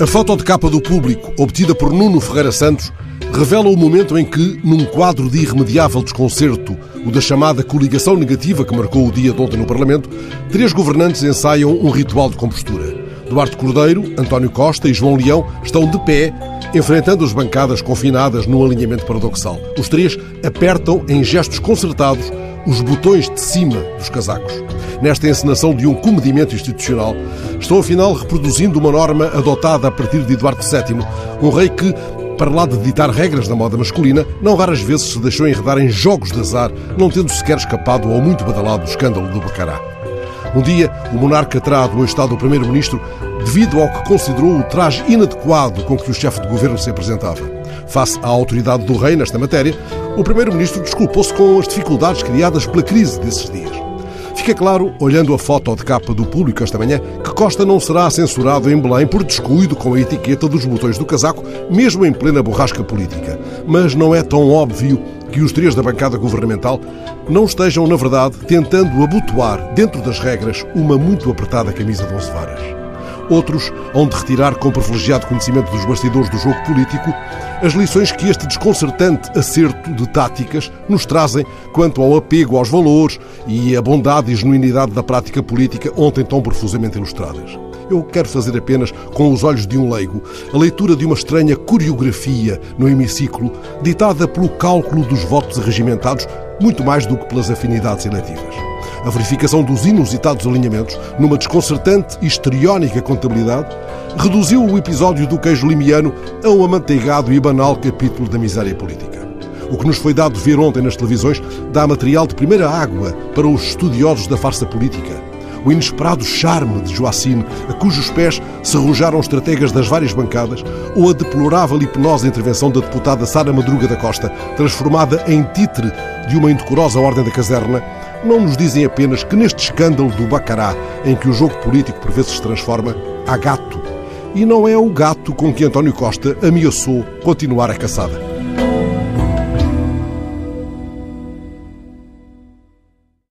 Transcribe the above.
A foto de capa do público, obtida por Nuno Ferreira Santos, revela o momento em que, num quadro de irremediável desconcerto, o da chamada coligação negativa que marcou o dia de ontem no Parlamento, três governantes ensaiam um ritual de compostura. Duarte Cordeiro, António Costa e João Leão estão de pé, enfrentando as bancadas confinadas num alinhamento paradoxal. Os três apertam, em gestos concertados, os botões de cima dos casacos. Nesta encenação de um comedimento institucional, estão afinal reproduzindo uma norma adotada a partir de Eduardo VII, um rei que, para lá de ditar regras da moda masculina, não raras vezes se deixou enredar em jogos de azar, não tendo sequer escapado ao muito badalado escândalo do Bacará. Um dia, o monarca terá do estado o primeiro-ministro devido ao que considerou o traje inadequado com que o chefe de governo se apresentava. Face à autoridade do rei nesta matéria, o primeiro-ministro desculpou-se com as dificuldades criadas pela crise desses dias. Fica claro, olhando a foto de capa do público esta manhã, que Costa não será censurado em Belém por descuido com a etiqueta dos botões do casaco, mesmo em plena borrasca política. Mas não é tão óbvio que os três da bancada governamental não estejam, na verdade, tentando abotoar, dentro das regras, uma muito apertada camisa de onze varas. Outros hão de retirar com privilegiado conhecimento dos bastidores do jogo político as lições que este desconcertante acerto de táticas nos trazem quanto ao apego aos valores e a bondade e genuinidade da prática política ontem tão profusamente ilustradas. Eu quero fazer apenas, com os olhos de um leigo, a leitura de uma estranha coreografia no hemiciclo, ditada pelo cálculo dos votos regimentados, muito mais do que pelas afinidades eletivas. A verificação dos inusitados alinhamentos, numa desconcertante e histriónica contabilidade, reduziu o episódio do queijo limiano a um amanteigado e banal capítulo da miséria política. O que nos foi dado ver ontem nas televisões dá material de primeira água para os estudiosos da farsa política o inesperado charme de Joacine, a cujos pés se arrojaram estrategas das várias bancadas, ou a deplorável e penosa intervenção da deputada Sara Madruga da Costa, transformada em títere de uma indecorosa ordem da caserna, não nos dizem apenas que neste escândalo do Bacará, em que o jogo político por vezes se transforma, há gato. E não é o gato com que António Costa ameaçou continuar a caçada.